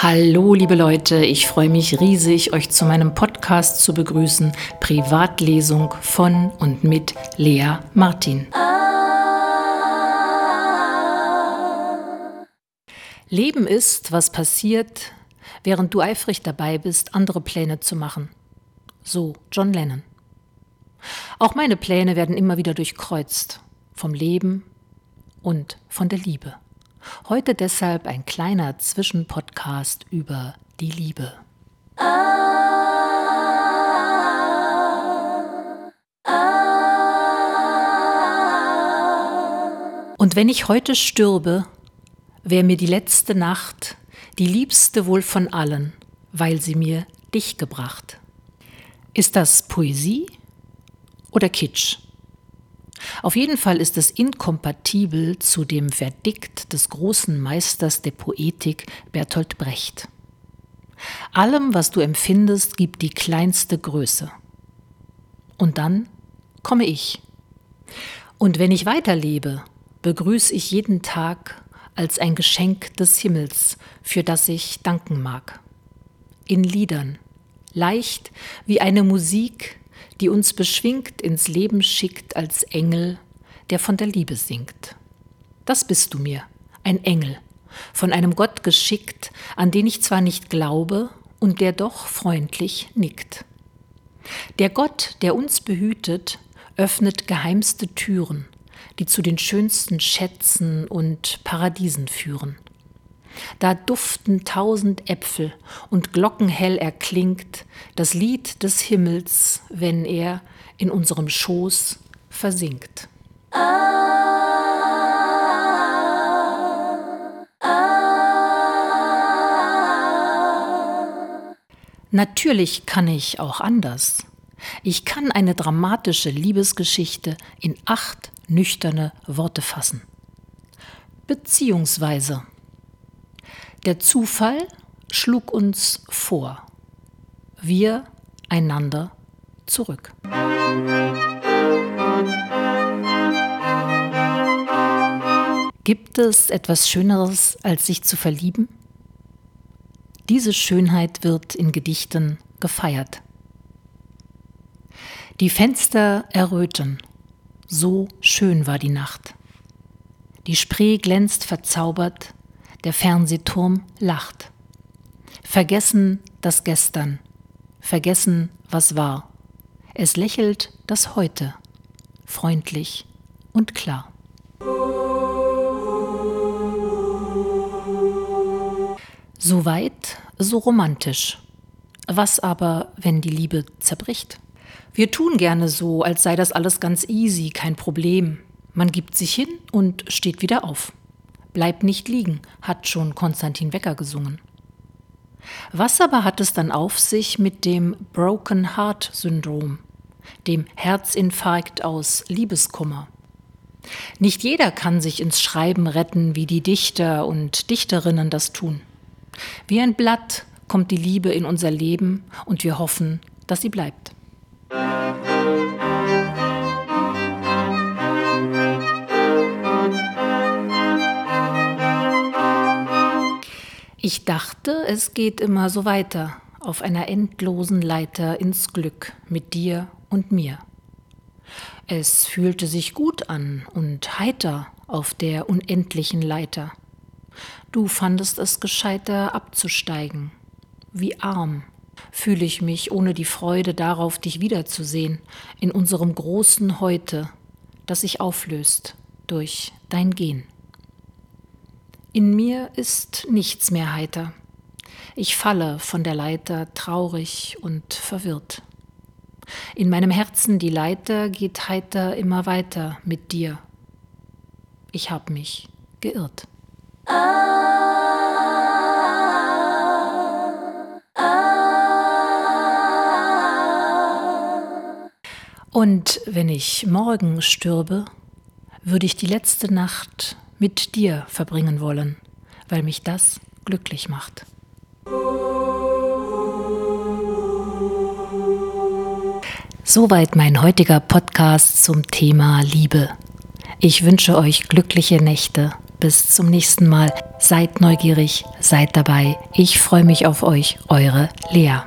Hallo liebe Leute, ich freue mich riesig, euch zu meinem Podcast zu begrüßen, Privatlesung von und mit Lea Martin. Leben ist, was passiert, während du eifrig dabei bist, andere Pläne zu machen. So John Lennon. Auch meine Pläne werden immer wieder durchkreuzt, vom Leben und von der Liebe. Heute deshalb ein kleiner Zwischenpodcast über die Liebe. Und wenn ich heute stürbe, wäre mir die letzte Nacht die liebste wohl von allen, weil sie mir dich gebracht. Ist das Poesie oder Kitsch? Auf jeden Fall ist es inkompatibel zu dem Verdikt des großen Meisters der Poetik Bertolt Brecht. Allem, was du empfindest, gibt die kleinste Größe. Und dann komme ich. Und wenn ich weiterlebe, begrüße ich jeden Tag als ein Geschenk des Himmels, für das ich danken mag. In Liedern, leicht wie eine Musik, die uns beschwingt ins Leben schickt als Engel, der von der Liebe singt. Das bist du mir, ein Engel, von einem Gott geschickt, an den ich zwar nicht glaube und der doch freundlich nickt. Der Gott, der uns behütet, öffnet geheimste Türen, die zu den schönsten Schätzen und Paradiesen führen. Da duften tausend Äpfel und glockenhell erklingt das Lied des Himmels, wenn er in unserem Schoß versinkt. Natürlich kann ich auch anders. Ich kann eine dramatische Liebesgeschichte in acht nüchterne Worte fassen. Beziehungsweise. Der Zufall schlug uns vor. Wir einander zurück. Gibt es etwas Schöneres, als sich zu verlieben? Diese Schönheit wird in Gedichten gefeiert. Die Fenster erröten, so schön war die Nacht. Die Spree glänzt verzaubert, der Fernsehturm lacht. Vergessen das Gestern, vergessen, was war. Es lächelt das Heute, freundlich und klar. So weit, so romantisch. Was aber, wenn die Liebe zerbricht? Wir tun gerne so, als sei das alles ganz easy, kein Problem. Man gibt sich hin und steht wieder auf. Bleib nicht liegen, hat schon Konstantin Wecker gesungen. Was aber hat es dann auf sich mit dem Broken Heart Syndrom, dem Herzinfarkt aus Liebeskummer? Nicht jeder kann sich ins Schreiben retten, wie die Dichter und Dichterinnen das tun. Wie ein Blatt kommt die Liebe in unser Leben und wir hoffen, dass sie bleibt. Ich dachte, es geht immer so weiter, auf einer endlosen Leiter ins Glück mit dir und mir. Es fühlte sich gut an und heiter auf der unendlichen Leiter. Du fandest es gescheiter abzusteigen. Wie arm fühle ich mich ohne die Freude darauf, dich wiederzusehen, in unserem großen Heute, das sich auflöst durch dein Gehen. In mir ist nichts mehr heiter. Ich falle von der Leiter traurig und verwirrt. In meinem Herzen die Leiter geht heiter immer weiter mit dir. Ich hab mich geirrt. Und wenn ich morgen stürbe, würde ich die letzte Nacht mit dir verbringen wollen, weil mich das glücklich macht. Soweit mein heutiger Podcast zum Thema Liebe. Ich wünsche euch glückliche Nächte Bis zum nächsten Mal. Seid neugierig, seid dabei. Ich freue mich auf euch, eure Lea.